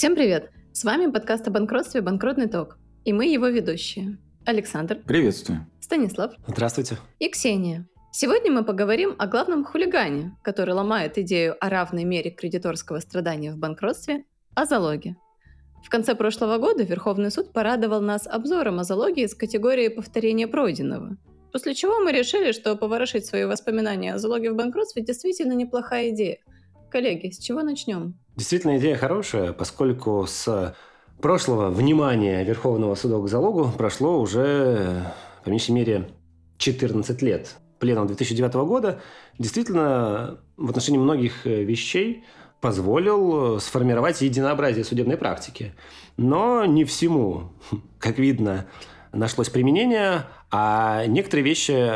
Всем привет! С вами подкаст о банкротстве «Банкротный ток». И мы его ведущие. Александр. Приветствую. Станислав. Здравствуйте. И Ксения. Сегодня мы поговорим о главном хулигане, который ломает идею о равной мере кредиторского страдания в банкротстве – о залоге. В конце прошлого года Верховный суд порадовал нас обзором о залоге из категории повторения пройденного. После чего мы решили, что поворошить свои воспоминания о залоге в банкротстве действительно неплохая идея. Коллеги, с чего начнем? Действительно, идея хорошая, поскольку с прошлого внимания Верховного суда к залогу прошло уже, по меньшей мере, 14 лет. Пленум 2009 года действительно в отношении многих вещей позволил сформировать единообразие судебной практики. Но не всему, как видно, нашлось применение, а некоторые вещи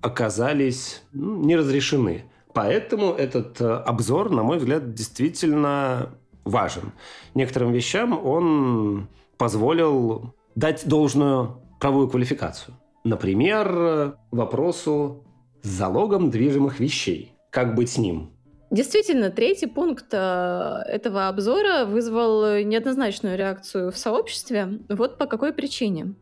оказались ну, не разрешены. Поэтому этот э, обзор, на мой взгляд, действительно важен. Некоторым вещам он позволил дать должную правовую квалификацию. Например, вопросу с залогом движимых вещей. Как быть с ним? Действительно, третий пункт э, этого обзора вызвал неоднозначную реакцию в сообществе. Вот по какой причине.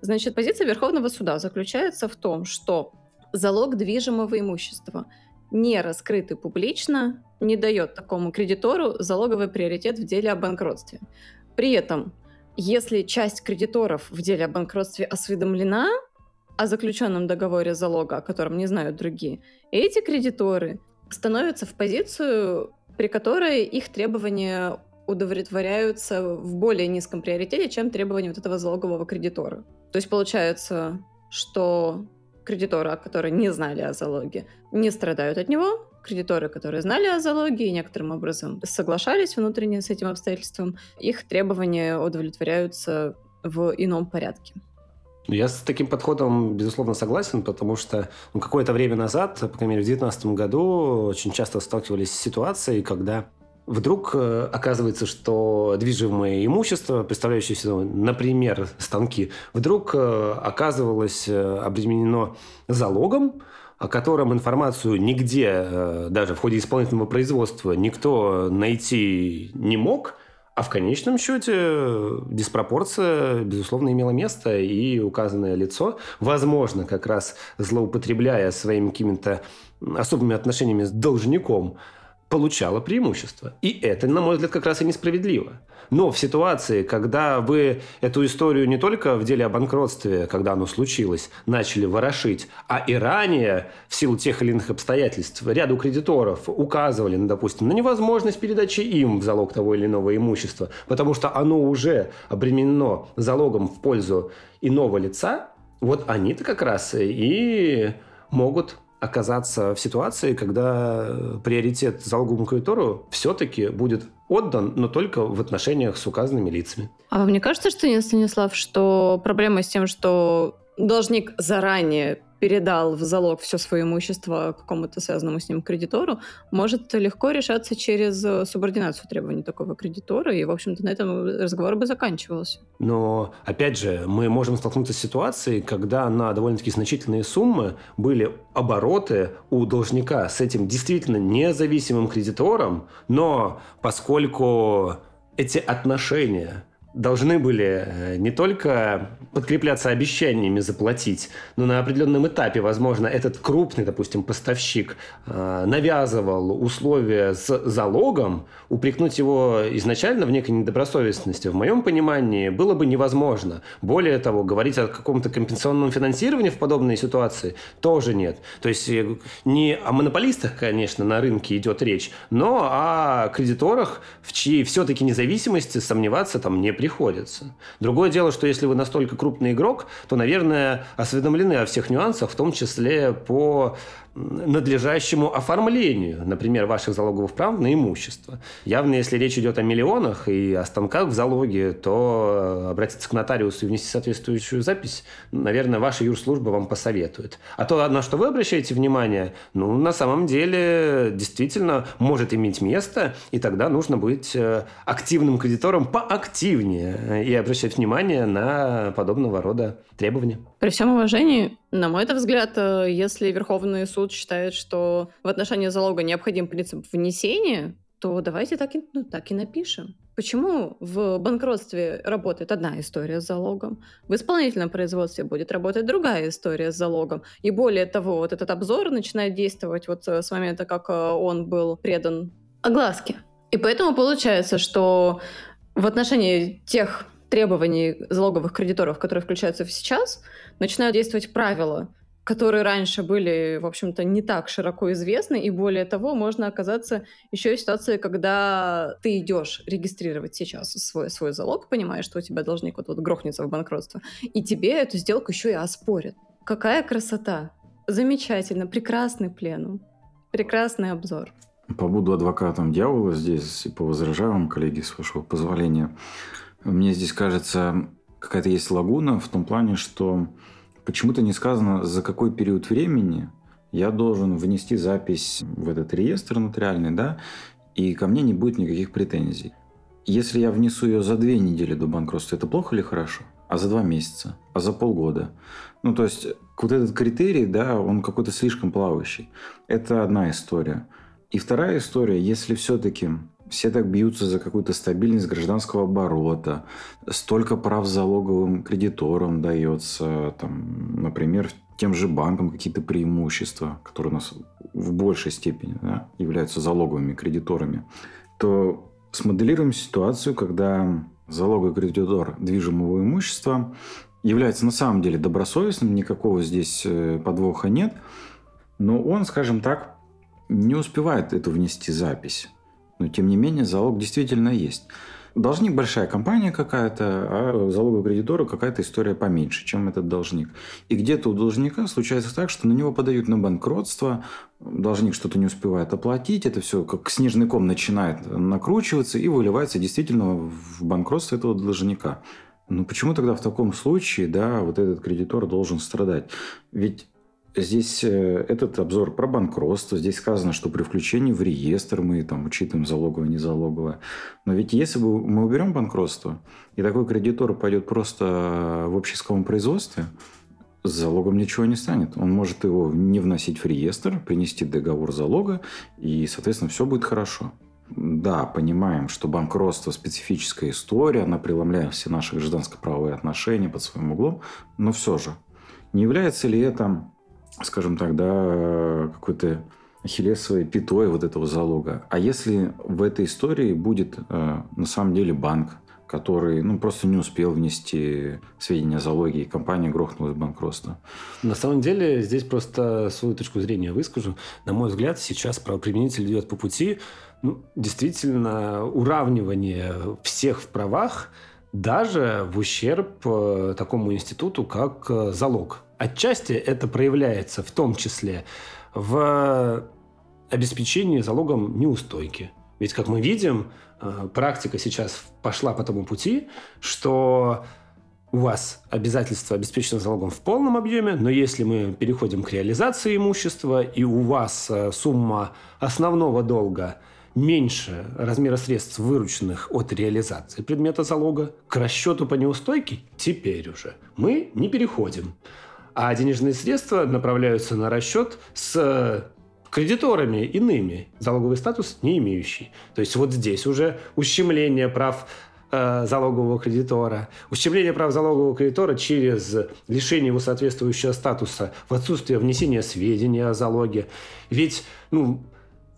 Значит, позиция Верховного суда заключается в том, что залог движимого имущества – не раскрытый публично, не дает такому кредитору залоговый приоритет в деле о банкротстве. При этом, если часть кредиторов в деле о банкротстве осведомлена о заключенном договоре залога, о котором не знают другие, эти кредиторы становятся в позицию, при которой их требования удовлетворяются в более низком приоритете, чем требования вот этого залогового кредитора. То есть получается, что кредиторы, которые не знали о залоге, не страдают от него. Кредиторы, которые знали о залоге и некоторым образом соглашались внутренне с этим обстоятельством, их требования удовлетворяются в ином порядке. Я с таким подходом, безусловно, согласен, потому что ну, какое-то время назад, по крайней мере, в 2019 году очень часто сталкивались с ситуацией, когда вдруг э, оказывается, что движимое имущество, представляющееся, например, станки, вдруг э, оказывалось э, обременено залогом, о котором информацию нигде, даже в ходе исполнительного производства, никто найти не мог, а в конечном счете диспропорция, безусловно, имела место, и указанное лицо, возможно, как раз злоупотребляя своими какими-то особыми отношениями с должником, получала преимущество. И это, на мой взгляд, как раз и несправедливо. Но в ситуации, когда вы эту историю не только в деле о банкротстве, когда оно случилось, начали ворошить, а и ранее, в силу тех или иных обстоятельств, ряду кредиторов указывали, ну, допустим, на невозможность передачи им в залог того или иного имущества, потому что оно уже обременено залогом в пользу иного лица, вот они-то как раз и могут оказаться в ситуации, когда э, приоритет залоговому кредитору все-таки будет отдан, но только в отношениях с указанными лицами. А вам не кажется, что, Станислав, что проблема с тем, что должник заранее передал в залог все свое имущество какому-то связанному с ним кредитору, может легко решаться через э, субординацию требований такого кредитора, и, в общем-то, на этом разговор бы заканчивался. Но, опять же, мы можем столкнуться с ситуацией, когда на довольно-таки значительные суммы были обороты у должника с этим действительно независимым кредитором, но поскольку эти отношения должны были э, не только подкрепляться обещаниями заплатить, но на определенном этапе, возможно, этот крупный, допустим, поставщик э, навязывал условия с залогом, упрекнуть его изначально в некой недобросовестности, в моем понимании, было бы невозможно. Более того, говорить о каком-то компенсационном финансировании в подобной ситуации тоже нет. То есть э, не о монополистах, конечно, на рынке идет речь, но о кредиторах, в чьей все-таки независимости сомневаться там не приходится. Другое дело, что если вы настолько крупный игрок, то, наверное, осведомлены о всех нюансах, в том числе по надлежащему оформлению, например, ваших залоговых прав на имущество. Явно, если речь идет о миллионах и о станках в залоге, то обратиться к нотариусу и внести соответствующую запись, наверное, ваша юрслужба вам посоветует. А то, на что вы обращаете внимание, ну, на самом деле, действительно может иметь место, и тогда нужно быть э, активным кредитором поактивнее и обращать внимание на подобного рода требования. При всем уважении, на мой взгляд, э, если Верховный суд считает, что в отношении залога необходим принцип внесения, то давайте так и, ну, так и напишем. Почему в банкротстве работает одна история с залогом, в исполнительном производстве будет работать другая история с залогом? И более того, вот этот обзор начинает действовать вот э, с момента, как э, он был предан огласке. И поэтому получается, что в отношении тех требований залоговых кредиторов, которые включаются сейчас, начинают действовать правила, которые раньше были, в общем-то, не так широко известны, и более того, можно оказаться еще и в ситуации, когда ты идешь регистрировать сейчас свой, свой залог, понимаешь, что у тебя должник вот-вот грохнется в банкротство, и тебе эту сделку еще и оспорят. Какая красота! Замечательно, прекрасный пленум, прекрасный обзор. Побуду адвокатом дьявола здесь и повозражаю вам, коллеги, с вашего позволения. Мне здесь кажется, какая-то есть лагуна в том плане, что почему-то не сказано, за какой период времени я должен внести запись в этот реестр нотариальный, да, и ко мне не будет никаких претензий. Если я внесу ее за две недели до банкротства, это плохо или хорошо? А за два месяца? А за полгода? Ну, то есть, вот этот критерий, да, он какой-то слишком плавающий. Это одна история. И вторая история, если все-таки все так бьются за какую-то стабильность гражданского оборота, столько прав залоговым кредиторам дается, там, например, тем же банкам какие-то преимущества, которые у нас в большей степени да, являются залоговыми кредиторами, то смоделируем ситуацию, когда залоговый кредитор движимого имущества является на самом деле добросовестным, никакого здесь э, подвоха нет, но он, скажем так, не успевает эту внести запись. Но, тем не менее, залог действительно есть. Должник большая компания какая-то, а залоговый кредитору какая-то история поменьше, чем этот должник. И где-то у должника случается так, что на него подают на банкротство, должник что-то не успевает оплатить, это все как снежный ком начинает накручиваться и выливается действительно в банкротство этого должника. Но почему тогда в таком случае, да, вот этот кредитор должен страдать? Ведь Здесь э, этот обзор про банкротство. Здесь сказано, что при включении в реестр мы там учитываем залоговое, незалоговое. Но ведь если бы мы уберем банкротство, и такой кредитор пойдет просто в общеисковом производстве, с залогом ничего не станет. Он может его не вносить в реестр, принести договор залога, и, соответственно, все будет хорошо. Да, понимаем, что банкротство – специфическая история, она преломляет все наши гражданско-правовые отношения под своим углом, но все же, не является ли это скажем так, да, какой-то ахиллесовой пятой вот этого залога. А если в этой истории будет э, на самом деле банк, который ну, просто не успел внести сведения о залоге, и компания грохнулась банкротство. На самом деле, здесь просто свою точку зрения выскажу. На мой взгляд, сейчас правоприменитель идет по пути ну, действительно уравнивания всех в правах, даже в ущерб э, такому институту, как э, залог. Отчасти это проявляется в том числе в обеспечении залогом неустойки. Ведь, как мы видим, э, практика сейчас пошла по тому пути, что у вас обязательство обеспечено залогом в полном объеме, но если мы переходим к реализации имущества, и у вас э, сумма основного долга меньше размера средств, вырученных от реализации предмета залога, к расчету по неустойке теперь уже мы не переходим а денежные средства направляются на расчет с кредиторами иными, залоговый статус не имеющий. То есть вот здесь уже ущемление прав э, залогового кредитора, ущемление прав залогового кредитора через лишение его соответствующего статуса в отсутствие внесения сведений о залоге. Ведь, ну,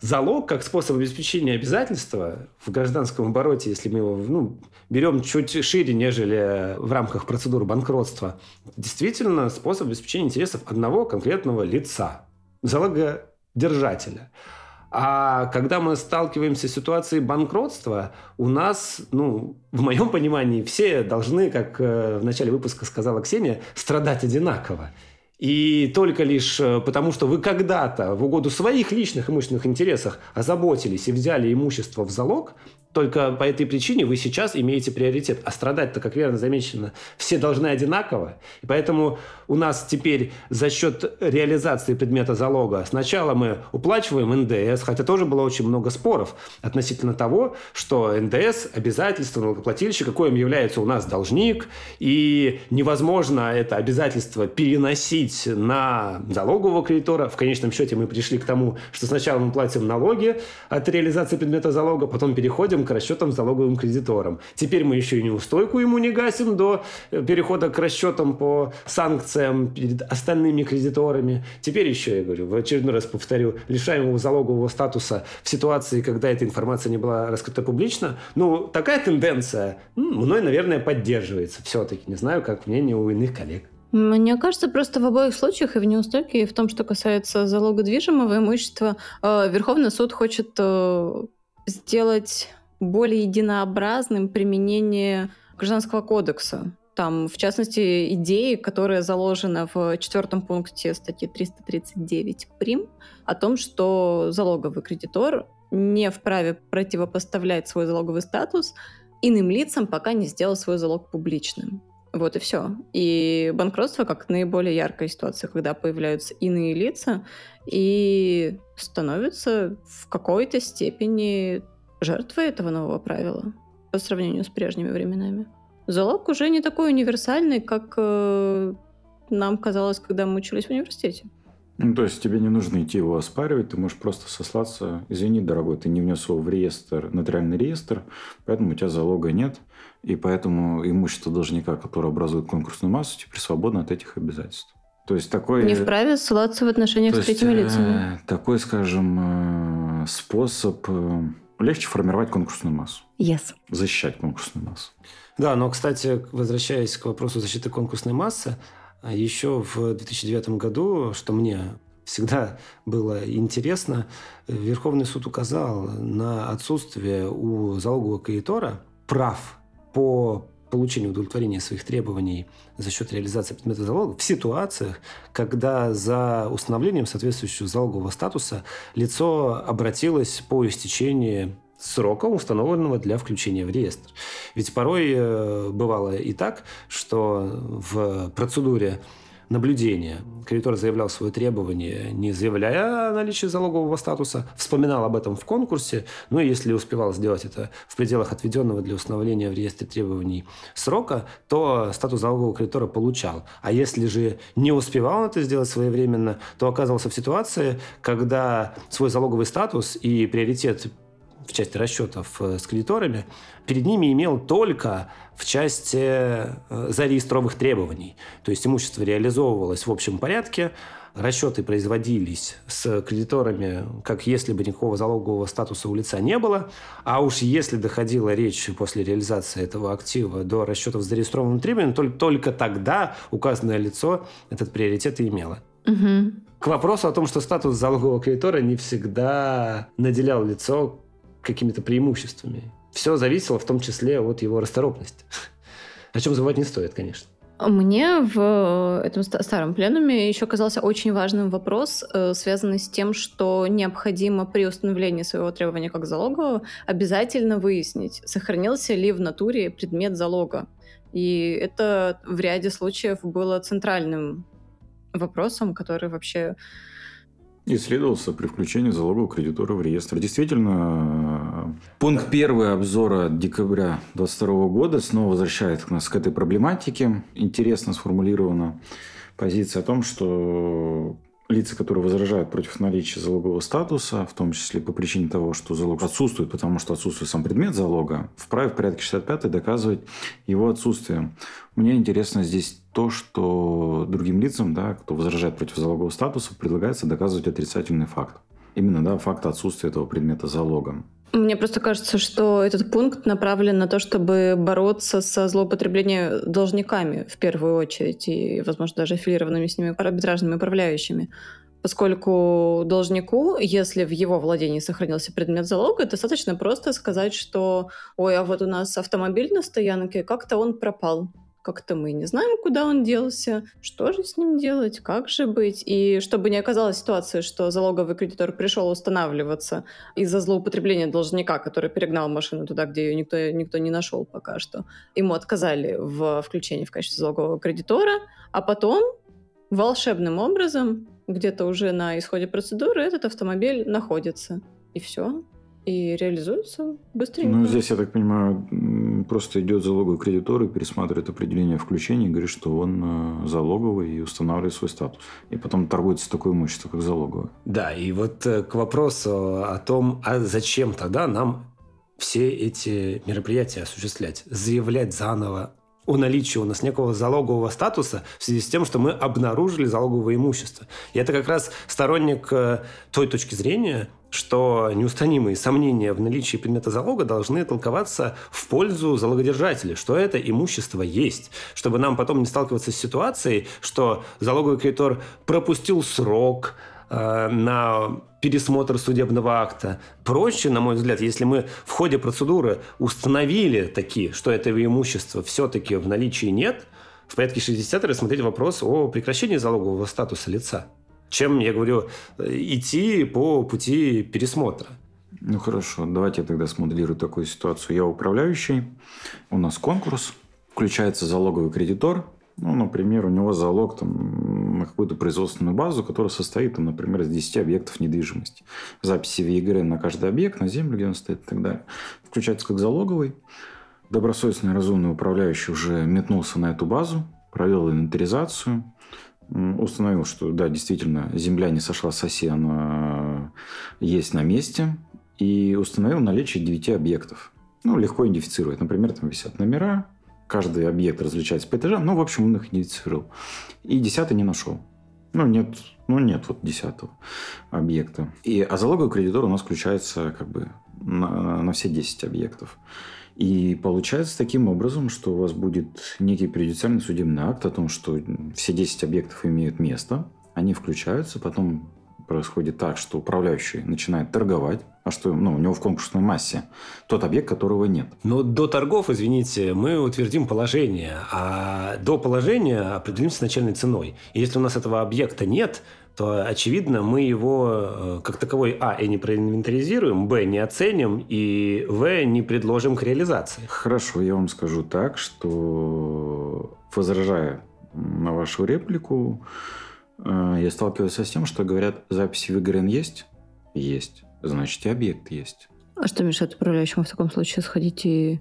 залог как способ обеспечения обязательства в гражданском обороте, если мы его ну, берем чуть шире, нежели в рамках процедуры банкротства, действительно способ обеспечения интересов одного конкретного лица, залогодержателя. А когда мы сталкиваемся с ситуацией банкротства, у нас, ну, в моем понимании, все должны, как э, в начале выпуска сказала Ксения, страдать одинаково. И только лишь э, потому, что вы когда-то в угоду своих личных имущественных интересах озаботились и взяли имущество в залог, только по этой причине вы сейчас имеете приоритет. А страдать-то, как верно замечено, все должны одинаково. И поэтому у нас теперь за счет реализации предмета залога сначала мы уплачиваем НДС, хотя тоже было очень много споров относительно того, что НДС – обязательство налогоплательщика, коим является у нас должник, и невозможно это обязательство переносить на залогового кредитора. В конечном счете мы пришли к тому, что сначала мы платим налоги от реализации предмета залога, потом переходим к расчетам залоговым кредиторам. Теперь мы еще и неустойку ему не гасим до э, перехода к расчетам по санкциям перед остальными кредиторами. Теперь еще, я говорю, в очередной раз повторю, лишаем его залогового статуса в ситуации, когда эта информация не была раскрыта публично. Ну, такая тенденция мной, наверное, поддерживается все-таки. Не знаю, как мнение у иных коллег. Мне кажется, просто в обоих случаях, и в неустойке, и в том, что касается залога движимого имущества, э, Верховный суд хочет э, сделать более единообразным применение Гражданского кодекса. Там, в частности, идеи, которая заложена в четвертом пункте статьи 339 прим, о том, что залоговый кредитор не вправе противопоставлять свой залоговый статус иным лицам, пока не сделал свой залог публичным. Вот и все. И банкротство как наиболее яркая ситуация, когда появляются иные лица и становятся в какой-то степени жертвой этого нового правила по сравнению с прежними временами. Залог уже не такой универсальный, как э, нам казалось, когда мы учились в университете. Ну, то есть тебе не нужно идти его оспаривать, ты можешь просто сослаться, извини, дорогой, ты не внес его в реестр, нотариальный реестр, поэтому у тебя залога нет, и поэтому имущество должника, которое образует конкурсную массу, теперь свободно от этих обязательств. То есть такой... Не вправе ссылаться в отношениях с третьими лицами. Э, такой, скажем, э, способ э, легче формировать конкурсную массу. Yes. Защищать конкурсную массу. Да, но, кстати, возвращаясь к вопросу защиты конкурсной массы, еще в 2009 году, что мне всегда было интересно, Верховный суд указал на отсутствие у залогового кредитора прав по получению удовлетворения своих требований за счет реализации предмета залога в ситуациях, когда за установлением соответствующего залогового статуса лицо обратилось по истечении срока, установленного для включения в реестр. Ведь порой э, бывало и так, что в процедуре наблюдения. Кредитор заявлял свое требование, не заявляя о наличии залогового статуса, вспоминал об этом в конкурсе, ну и если успевал сделать это в пределах отведенного для установления в реестре требований срока, то статус залогового кредитора получал. А если же не успевал это сделать своевременно, то оказывался в ситуации, когда свой залоговый статус и приоритет в части расчетов э, с кредиторами, перед ними имел только в части э, зареестровых требований. То есть имущество реализовывалось в общем порядке, расчеты производились с кредиторами, как если бы никакого залогового статуса у лица не было, а уж если доходила речь после реализации этого актива до расчетов с зарегистрированным требованием, только, только тогда указанное лицо этот приоритет и имело. Угу. К вопросу о том, что статус залогового кредитора не всегда наделял лицо какими-то преимуществами. Все зависело в том числе от его расторопности. О чем забывать не стоит, конечно. Мне в этом старом пленуме еще казался очень важным вопрос, э, связанный с тем, что необходимо при установлении своего требования как залогового обязательно выяснить, сохранился ли в натуре предмет залога. И это в ряде случаев было центральным вопросом, который вообще исследовался при включении залогового кредитора в реестр. Действительно, пункт первый обзора декабря 2022 года снова возвращает нас к этой проблематике. Интересно сформулирована позиция о том, что лица, которые возражают против наличия залогового статуса, в том числе по причине того, что залог отсутствует, потому что отсутствует сам предмет залога, вправе в порядке 65 доказывать его отсутствие. Мне интересно здесь то, что другим лицам, да, кто возражает против залогового статуса, предлагается доказывать отрицательный факт. Именно да, факт отсутствия этого предмета залогом. Мне просто кажется, что этот пункт направлен на то, чтобы бороться со злоупотреблением должниками в первую очередь и, возможно, даже аффилированными с ними арбитражными управляющими. Поскольку должнику, если в его владении сохранился предмет залога, достаточно просто сказать, что «Ой, а вот у нас автомобиль на стоянке, как-то он пропал» как-то мы не знаем, куда он делся, что же с ним делать, как же быть. И чтобы не оказалась ситуация, что залоговый кредитор пришел устанавливаться из-за злоупотребления должника, который перегнал машину туда, где ее никто, никто не нашел пока что, ему отказали в включении в качестве залогового кредитора, а потом волшебным образом где-то уже на исходе процедуры этот автомобиль находится. И все и реализуется быстренько. Ну, здесь, я так понимаю, просто идет залоговый кредитор и пересматривает определение включения и говорит, что он э, залоговый и устанавливает свой статус. И потом торгуется такое имущество, как залоговое. Да, и вот э, к вопросу о том, а зачем тогда нам все эти мероприятия осуществлять, заявлять заново о наличии у нас некого залогового статуса в связи с тем, что мы обнаружили залоговое имущество. И это как раз сторонник э, той точки зрения, что неустранимые сомнения в наличии предмета залога должны толковаться в пользу залогодержателя, что это имущество есть, чтобы нам потом не сталкиваться с ситуацией, что залоговый кредитор пропустил срок, Э, на пересмотр судебного акта. Проще, на мой взгляд, если мы в ходе процедуры установили такие, что этого имущества все-таки в наличии нет, в порядке 60 рассмотреть вопрос о прекращении залогового статуса лица. Чем, я говорю, идти по пути пересмотра. Ну хорошо, давайте я тогда смоделирую такую ситуацию. Я управляющий, у нас конкурс, включается залоговый кредитор, ну, например, у него залог там, на какую-то производственную базу, которая состоит, там, например, из 10 объектов недвижимости. Записи в ЕГРН на каждый объект, на землю, где он стоит и так далее. Включается как залоговый. Добросовестный разумный управляющий уже метнулся на эту базу, провел инвентаризацию, установил, что да, действительно, земля не сошла с оси, она есть на месте, и установил наличие 9 объектов. Ну, легко идентифицировать. Например, там висят номера, каждый объект различается по этажам. Ну, в общем, он их идентифицировал. И десятый не нашел. Ну, нет, ну, нет вот десятого объекта. И, а залоговый кредитор у нас включается как бы на, на все 10 объектов. И получается таким образом, что у вас будет некий предюциальный судебный акт о том, что все 10 объектов имеют место, они включаются, потом происходит так, что управляющий начинает торговать, а что ну, у него в конкурсной массе тот объект, которого нет. Но до торгов, извините, мы утвердим положение, а до положения определимся начальной ценой. И если у нас этого объекта нет, то, очевидно, мы его э, как таковой, а, и не проинвентаризируем, б, не оценим, и, в, не предложим к реализации. Хорошо, я вам скажу так, что, возражая на вашу реплику, я сталкиваюсь с тем, что говорят, записи в ИГРН есть? Есть. Значит, и объект есть. А что мешает управляющему в таком случае сходить и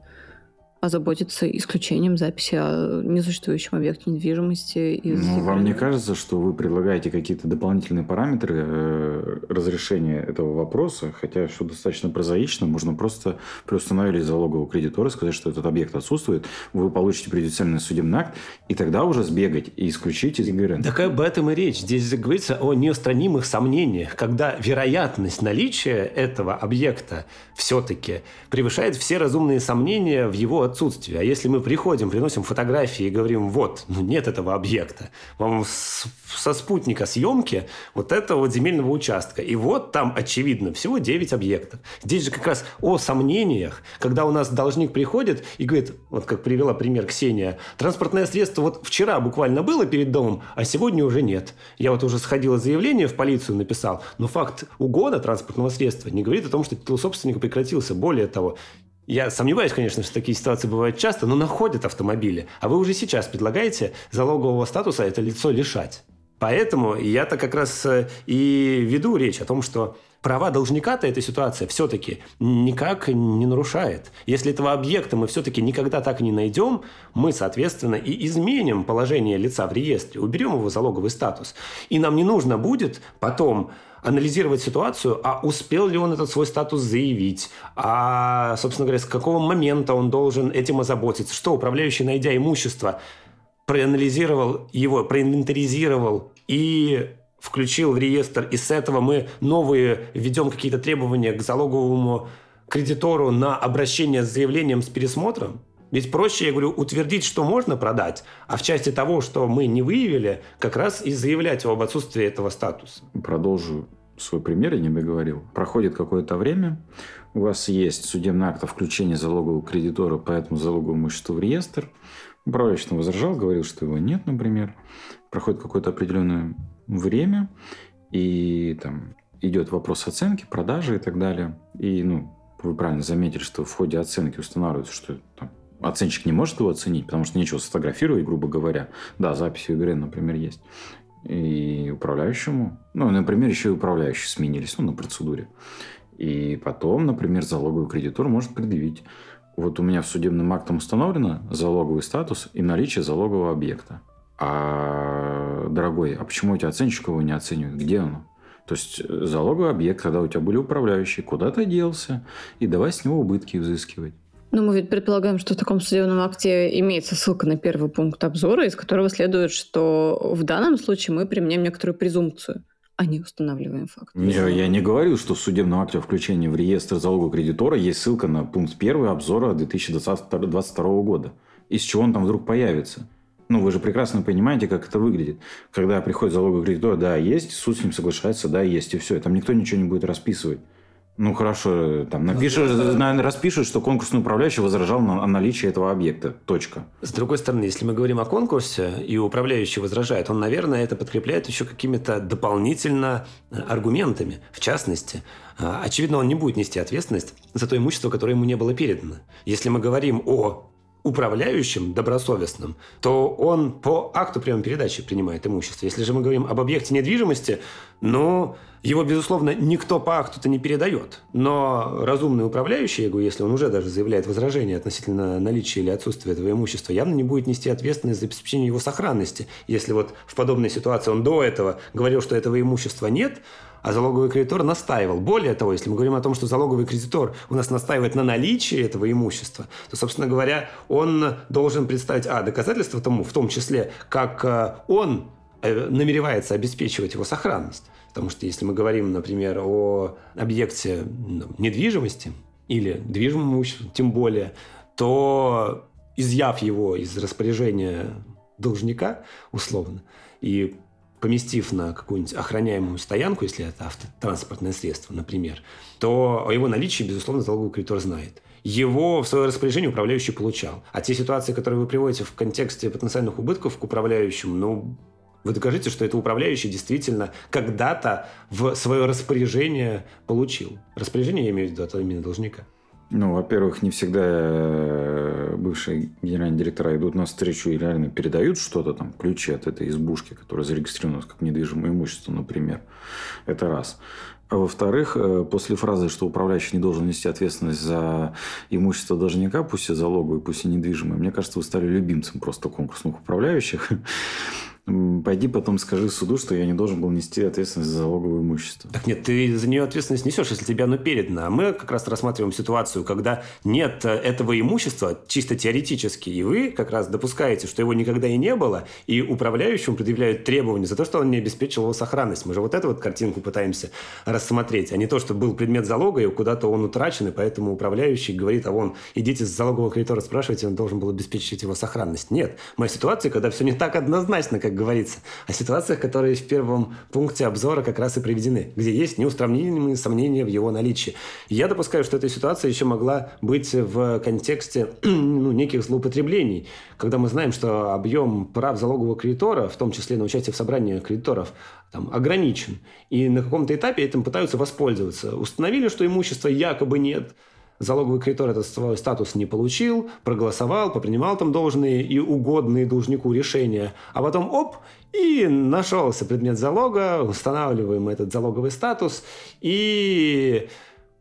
озаботиться исключением записи о несуществующем объекте недвижимости. Из ну, вам не кажется, что вы предлагаете какие-то дополнительные параметры э, разрешения этого вопроса, хотя все достаточно прозаично, можно просто приустановить залогового кредитора, сказать, что этот объект отсутствует, вы получите предъявительный судебный акт, и тогда уже сбегать и исключить из ИГРН. Так об этом и речь. Здесь говорится о неустранимых сомнениях, когда вероятность наличия этого объекта все-таки превышает все разумные сомнения в его отсутствие. А если мы приходим, приносим фотографии и говорим, вот, ну нет этого объекта, вам с, со спутника съемки вот этого вот земельного участка, и вот там, очевидно, всего 9 объектов. Здесь же как раз о сомнениях, когда у нас должник приходит и говорит, вот как привела пример Ксения, транспортное средство вот вчера буквально было перед домом, а сегодня уже нет. Я вот уже сходила заявление в полицию написал, но факт угона транспортного средства не говорит о том, что титул собственника прекратился. Более того, я сомневаюсь, конечно, что такие ситуации бывают часто, но находят автомобили. А вы уже сейчас предлагаете залогового статуса это лицо лишать. Поэтому я-то как раз э, и веду речь о том, что права должника-то эта ситуация все-таки никак не нарушает. Если этого объекта мы все-таки никогда так и не найдем, мы, соответственно, и изменим положение лица в реестре, уберем его залоговый статус. И нам не нужно будет потом анализировать ситуацию, а успел ли он этот свой статус заявить, а, собственно говоря, с какого момента он должен этим озаботиться, что управляющий, найдя имущество, проанализировал его, проинвентаризировал и включил в реестр, и с этого мы новые введем какие-то требования к залоговому кредитору на обращение с заявлением с пересмотром, ведь проще, я говорю, утвердить, что можно продать, а в части того, что мы не выявили, как раз и заявлять об отсутствии этого статуса. Продолжу свой пример, я не договорил. Проходит какое-то время, у вас есть судебный акт о включении залогового кредитора по этому залоговому имуществу в реестр. Управляющий возражал, говорил, что его нет, например. Проходит какое-то определенное время, и там идет вопрос оценки, продажи и так далее. И, ну, вы правильно заметили, что в ходе оценки устанавливается, что там, оценщик не может его оценить, потому что нечего сфотографировать, грубо говоря. Да, записи игры, например, есть. И управляющему, ну, например, еще и управляющие сменились, ну, на процедуре. И потом, например, залоговый кредитор может предъявить. Вот у меня в судебном актом установлено залоговый статус и наличие залогового объекта. А, дорогой, а почему эти оценщик его не оценивают? Где оно? То есть э, залоговый объект, когда у тебя были управляющие, куда-то делся, и давай с него убытки взыскивать. Ну, мы ведь предполагаем, что в таком судебном акте имеется ссылка на первый пункт обзора, из которого следует, что в данном случае мы применяем некоторую презумпцию, а не устанавливаем факт. Я, я не говорил, что в судебном акте о включении в реестр залогового кредитора есть ссылка на пункт первый обзора 2022 года. Из чего он там вдруг появится? Ну, вы же прекрасно понимаете, как это выглядит. Когда приходит залоговый кредитор, да, есть, суд с ним соглашается, да, есть, и все. И там никто ничего не будет расписывать. Ну хорошо, там напишешь, наверное, распишут, что конкурсный управляющий возражал на наличие этого объекта. Точка. С другой стороны, если мы говорим о конкурсе, и управляющий возражает, он, наверное, это подкрепляет еще какими-то дополнительно э, аргументами. В частности, э, очевидно, он не будет нести ответственность за то имущество, которое ему не было передано. Если мы говорим о управляющим добросовестным, то он по акту приема передачи принимает имущество. Если же мы говорим об объекте недвижимости, ну, его, безусловно, никто по акту-то не передает. Но разумный управляющий, я говорю, если он уже даже заявляет возражение относительно наличия или отсутствия этого имущества, явно не будет нести ответственность за обеспечение его сохранности. Если вот в подобной ситуации он до этого говорил, что этого имущества нет, а залоговый кредитор настаивал. Более того, если мы говорим о том, что залоговый кредитор у нас настаивает на наличии этого имущества, то, собственно говоря, он должен представить, а, доказательства тому, в том числе, как э, он э, намеревается обеспечивать его сохранность. Потому что если мы говорим, например, о объекте ну, недвижимости или движимом имуществе, тем более, то изъяв его из распоряжения должника, условно, и поместив на какую-нибудь охраняемую стоянку, если это автотранспортное средство, например, то о его наличии, безусловно, залоговый кредитор знает. Его в свое распоряжение управляющий получал. А те ситуации, которые вы приводите в контексте потенциальных убытков к управляющему, ну, вы докажите, что это управляющий действительно когда-то в свое распоряжение получил. Распоряжение я имею в виду от имени должника. Ну, во-первых, не всегда э, бывшие генеральные директора идут на встречу и реально передают что-то там, ключи от этой избушки, которая зарегистрирована как недвижимое имущество, например. Это раз. А во-вторых, э, после фразы, что управляющий не должен нести ответственность за имущество должника, пусть и залоговое, пусть и недвижимое, мне кажется, вы стали любимцем просто конкурсных управляющих. Пойди потом скажи суду, что я не должен был нести ответственность за залоговое имущество. Так нет, ты за нее ответственность несешь, если тебе оно передано. А мы как раз рассматриваем ситуацию, когда нет э, этого имущества чисто теоретически, и вы как раз допускаете, что его никогда и не было, и управляющему предъявляют требования за то, что он не обеспечил его сохранность. Мы же вот эту вот картинку пытаемся рассмотреть, а не то, что был предмет залога, и куда-то он утрачен, и поэтому управляющий говорит, а вон, идите с залогового кредитора спрашивайте, он должен был обеспечить его сохранность. Нет, моя ситуация, когда все не так однозначно, как говорится, о ситуациях, которые в первом пункте обзора как раз и приведены, где есть неустранимые сомнения в его наличии. я допускаю, что эта ситуация еще могла быть в контексте ну, неких злоупотреблений, когда мы знаем, что объем прав залогового кредитора, в том числе на участие в собрании кредиторов, там, ограничен. И на каком-то этапе этим пытаются воспользоваться. Установили, что имущества якобы нет – залоговый кредитор этот свой статус не получил, проголосовал, попринимал там должные и угодные должнику решения, а потом оп, и нашелся предмет залога, устанавливаем этот залоговый статус, и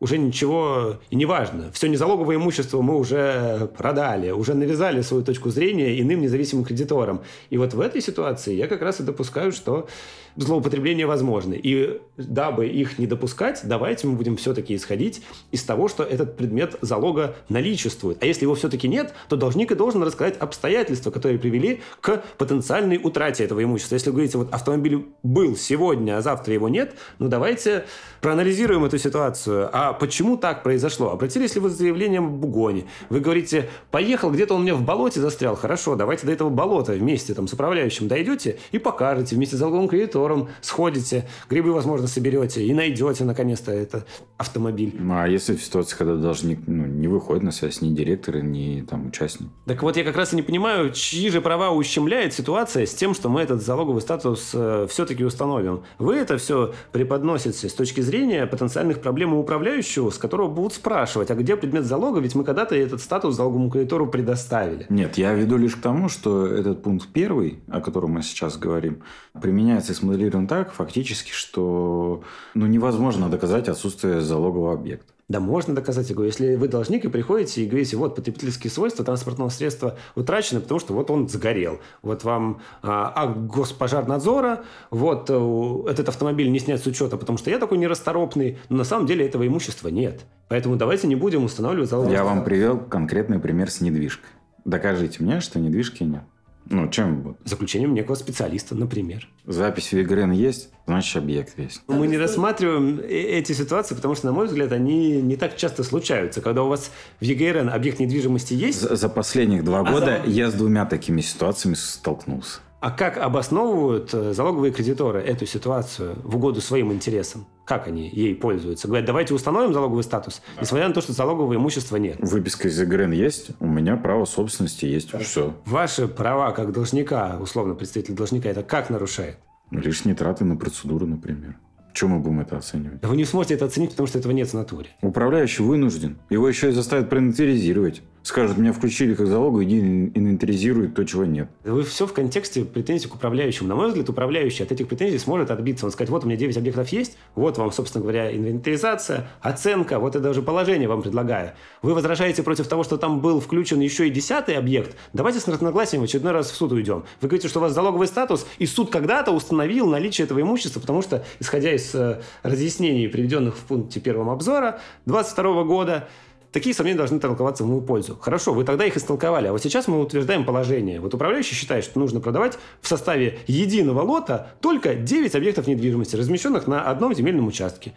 уже ничего и не важно. Все незалоговое имущество мы уже продали, уже навязали свою точку зрения иным независимым кредиторам. И вот в этой ситуации я как раз и допускаю, что злоупотребления возможны. И дабы их не допускать, давайте мы будем все-таки исходить из того, что этот предмет залога наличествует. А если его все-таки нет, то должник и должен рассказать обстоятельства, которые привели к потенциальной утрате этого имущества. Если вы говорите, вот автомобиль был сегодня, а завтра его нет, ну давайте проанализируем эту ситуацию. А почему так произошло? Обратились ли вы с заявлением об угоне? Вы говорите, поехал, где-то он у меня в болоте застрял. Хорошо, давайте до этого болота вместе там, с управляющим дойдете и покажете вместе с залоговым кредитором, сходите, грибы, возможно, соберете и найдете наконец-то этот автомобиль. Ну, а если в ситуации, когда должник ну, не выходит на связь ни директор, ни там участник? Так вот, я как раз и не понимаю, чьи же права ущемляет ситуация с тем, что мы этот залоговый статус э, все-таки установим. Вы это все преподносите с точки зрения потенциальных проблем у управляющего, с которого будут спрашивать, а где предмет залога, ведь мы когда-то этот статус залоговому кредитору предоставили. Нет, я веду лишь к тому, что этот пункт первый, о котором мы сейчас говорим, применяется и смоделирован так, фактически, что ну, невозможно доказать отсутствие залогового объекта. Да можно доказать. Я говорю, если вы должник и приходите и говорите, вот потребительские свойства транспортного средства утрачены, потому что вот он загорел. Вот вам а, акт госпожарнадзора, вот а, этот автомобиль не снят с учета, потому что я такой нерасторопный, но на самом деле этого имущества нет. Поэтому давайте не будем устанавливать залоговый Я вам привел конкретный пример с недвижкой. Докажите мне, что недвижки нет. Ну, чем вот? Заключением некого специалиста, например. Запись в ЕГРН есть, значит, объект есть. Мы не рассматриваем э, эти ситуации, потому что, на мой взгляд, они не так часто случаются. Когда у вас в ЕГРН объект недвижимости есть... За, за последних два а года за... я с двумя такими ситуациями столкнулся. А как обосновывают э, залоговые кредиторы эту ситуацию в угоду своим интересам? Как они ей пользуются? Говорят, давайте установим залоговый статус, несмотря на то, что залогового имущества нет. Выписка из ИГРН есть, у меня право собственности есть. Все. Ваши права как должника, условно представитель должника, это как нарушает? Лишние траты на процедуру, например. Чем мы будем это оценивать? Да вы не сможете это оценить, потому что этого нет в натуре. Управляющий вынужден. Его еще и заставят проинвентаризировать. Скажут, меня включили как залогу, иди инвентаризируй то, чего нет. Вы все в контексте претензий к управляющему. На мой взгляд, управляющий от этих претензий сможет отбиться. Он сказать, вот у меня 9 объектов есть, вот вам, собственно говоря, инвентаризация, оценка, вот это даже положение вам предлагаю. Вы возражаете против того, что там был включен еще и десятый объект. Давайте с разногласием в очередной раз в суд уйдем. Вы говорите, что у вас залоговый статус, и суд когда-то установил наличие этого имущества, потому что, исходя из э, разъяснений, приведенных в пункте первого обзора 22 года, Такие сомнения должны толковаться в мою пользу. Хорошо, вы тогда их истолковали, а вот сейчас мы утверждаем положение. Вот управляющий считает, что нужно продавать в составе единого лота только 9 объектов недвижимости, размещенных на одном земельном участке.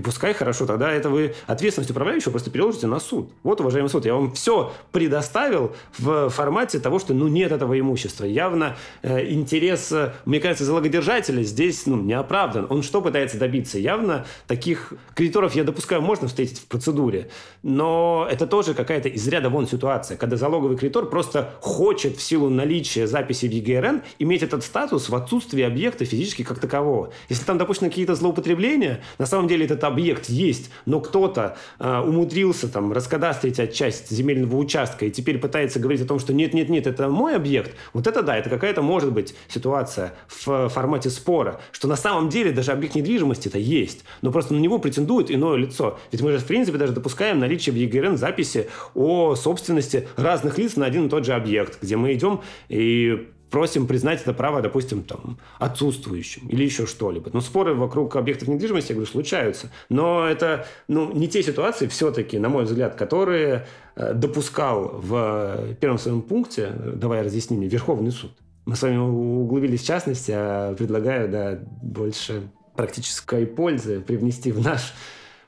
И пускай хорошо, тогда это вы ответственность управляющего просто переложите на суд. Вот, уважаемый суд, я вам все предоставил в формате того, что ну нет этого имущества. Явно э, интерес, э, мне кажется, залогодержателя здесь ну, не оправдан. Он что пытается добиться? Явно таких кредиторов, я допускаю, можно встретить в процедуре. Но это тоже какая-то из ряда вон ситуация, когда залоговый кредитор просто хочет в силу наличия записи в ЕГРН иметь этот статус в отсутствии объекта физически как такового. Если там допущены какие-то злоупотребления, на самом деле это объект есть, но кто-то э, умудрился там раскадастрить часть земельного участка и теперь пытается говорить о том, что нет-нет-нет, это мой объект, вот это да, это какая-то может быть ситуация в формате спора, что на самом деле даже объект недвижимости это есть, но просто на него претендует иное лицо. Ведь мы же в принципе даже допускаем наличие в ЕГРН записи о собственности разных лиц на один и тот же объект, где мы идем и просим признать это право, допустим, там, отсутствующим или еще что-либо. Но споры вокруг объектов недвижимости, я говорю, случаются. Но это ну, не те ситуации все-таки, на мой взгляд, которые э, допускал в первом своем пункте, давая разъяснение, Верховный суд. Мы с вами углубились в частности, а предлагаю да, больше практической пользы привнести в наш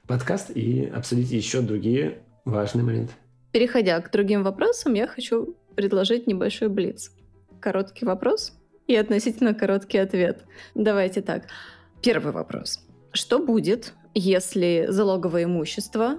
подкаст и обсудить еще другие важные моменты. Переходя к другим вопросам, я хочу предложить небольшой блиц короткий вопрос и относительно короткий ответ. Давайте так. Первый вопрос. Что будет, если залоговое имущество,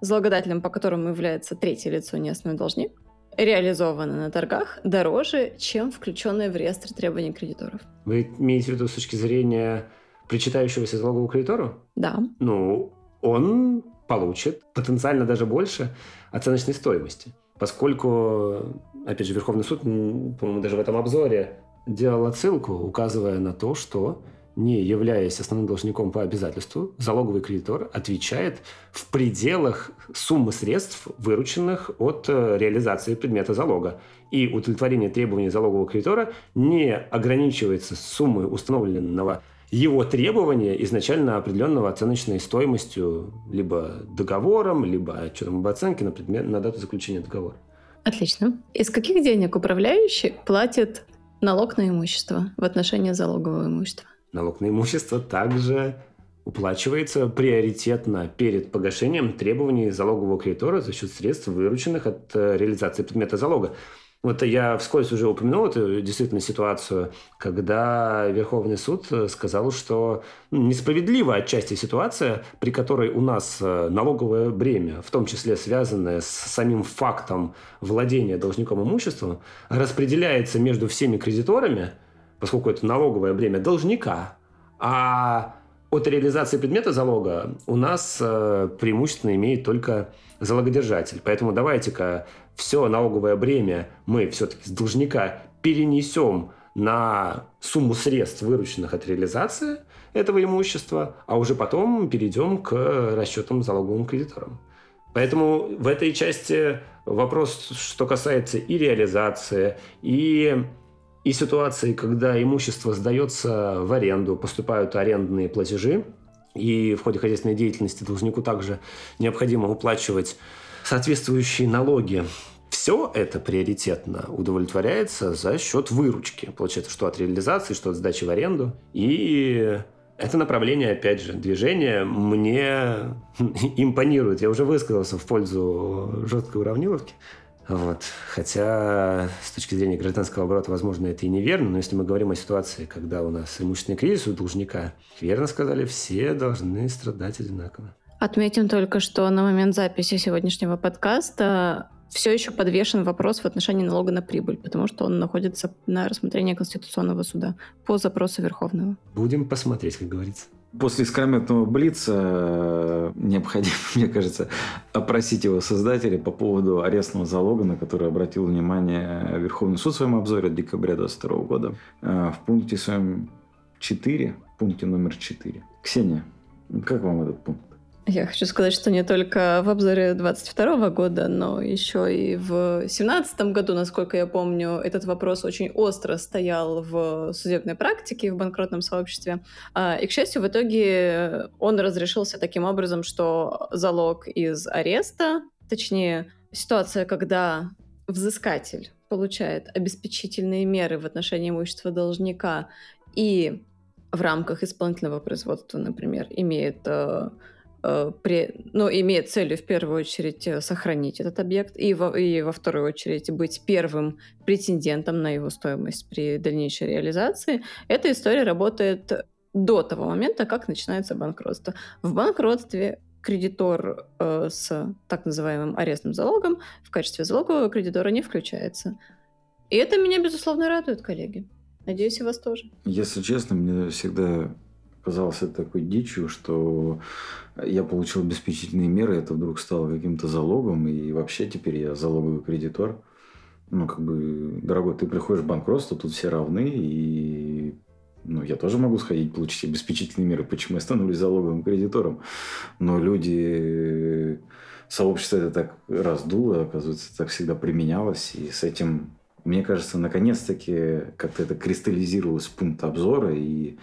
залогодателем по которому является третье лицо, не основной должник, реализовано на торгах дороже, чем включенное в реестр требований кредиторов? Вы имеете в виду с точки зрения причитающегося залоговому кредитору? Да. Ну, он получит потенциально даже больше оценочной стоимости, поскольку опять же, Верховный суд, по-моему, даже в этом обзоре делал отсылку, указывая на то, что не являясь основным должником по обязательству, залоговый кредитор отвечает в пределах суммы средств, вырученных от э, реализации предмета залога. И удовлетворение требований залогового кредитора не ограничивается суммой установленного его требования, изначально определенного оценочной стоимостью либо договором, либо отчетом об оценке на, предмет, на дату заключения договора. Отлично. Из каких денег управляющий платит налог на имущество в отношении залогового имущества? Налог на имущество также уплачивается приоритетно перед погашением требований залогового кредитора за счет средств, вырученных от э, реализации предмета залога. Вот я вскользь уже упомянул эту действительно ситуацию, когда Верховный суд э, сказал, что несправедлива отчасти ситуация, при которой у нас э, налоговое бремя, в том числе связанное с самим фактом владения должником имуществом, распределяется между всеми кредиторами, поскольку это налоговое бремя должника, а от реализации предмета залога у нас э, преимущественно имеет только залогодержатель. Поэтому давайте-ка все налоговое бремя мы все-таки с должника перенесем на сумму средств, вырученных от реализации этого имущества, а уже потом перейдем к расчетам залоговым кредиторам. Поэтому в этой части вопрос, что касается и реализации, и, и ситуации, когда имущество сдается в аренду, поступают арендные платежи, и в ходе хозяйственной деятельности должнику также необходимо уплачивать соответствующие налоги. Все это приоритетно удовлетворяется за счет выручки. Получается, что от реализации, что от сдачи в аренду. И это направление, опять же, движения мне импонирует. Я уже высказался в пользу жесткой уравниловки. Вот. Хотя с точки зрения гражданского оборота, возможно, это и неверно, но если мы говорим о ситуации, когда у нас имущественный кризис у должника, верно сказали, все должны страдать одинаково. Отметим только, что на момент записи сегодняшнего подкаста все еще подвешен вопрос в отношении налога на прибыль, потому что он находится на рассмотрении Конституционного суда по запросу Верховного. Будем посмотреть, как говорится. После искрометного блица э, необходимо, мне кажется, опросить его создателей по поводу арестного залога, на который обратил внимание Верховный суд в своем обзоре от декабря 2022 года. Э, в пункте своем 4, пункте номер 4. Ксения, как вам этот пункт? Я хочу сказать, что не только в обзоре 22 года, но еще и в 2017 году, насколько я помню, этот вопрос очень остро стоял в судебной практике в банкротном сообществе. А, и, к счастью, в итоге он разрешился таким образом, что залог из ареста, точнее, ситуация, когда взыскатель получает обеспечительные меры в отношении имущества должника и в рамках исполнительного производства, например, имеет Э, при, ну, имеет целью в первую очередь э, сохранить этот объект и во, и во вторую очередь быть первым претендентом на его стоимость при дальнейшей реализации, эта история работает до того момента, как начинается банкротство. В банкротстве кредитор э, с так называемым арестным залогом в качестве залогового кредитора не включается. И это меня, безусловно, радует, коллеги. Надеюсь, и вас тоже. Если честно, мне всегда казалось это такой дичью, что я получил обеспечительные меры, это вдруг стало каким-то залогом, и вообще теперь я залоговый кредитор. Ну, как бы, дорогой, ты приходишь в банкротство, тут все равны, и ну, я тоже могу сходить, получить обеспечительные меры, почему я становлюсь залоговым кредитором. Но люди, сообщество это так раздуло, оказывается, так всегда применялось, и с этим мне кажется, наконец-таки как-то это кристаллизировалось в пункт обзора, и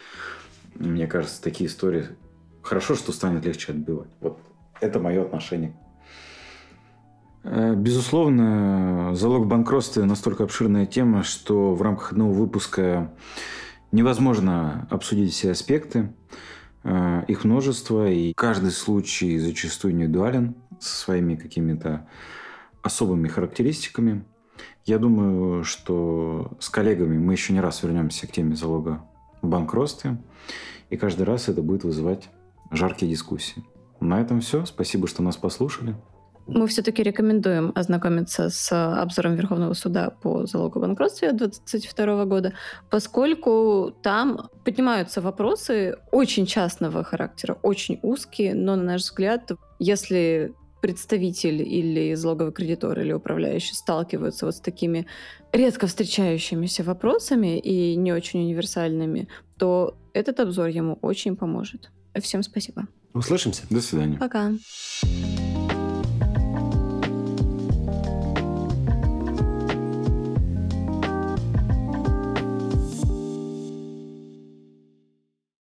мне кажется, такие истории хорошо, что станет легче отбивать. Вот это мое отношение. Э, безусловно, залог банкротства настолько обширная тема, что в рамках одного выпуска невозможно обсудить все аспекты. Э, их множество, и каждый случай зачастую индивидуален со своими какими-то особыми характеристиками. Я думаю, что с коллегами мы еще не раз вернемся к теме залога банкротстве. И каждый раз это будет вызывать жаркие дискуссии. На этом все. Спасибо, что нас послушали. Мы все-таки рекомендуем ознакомиться с обзором Верховного суда по залогу банкротства 2022 года, поскольку там поднимаются вопросы очень частного характера, очень узкие, но, на наш взгляд, если представитель или залоговый кредитор или управляющий сталкиваются вот с такими редко встречающимися вопросами и не очень универсальными, то этот обзор ему очень поможет. Всем спасибо. Услышимся. До свидания. Пока.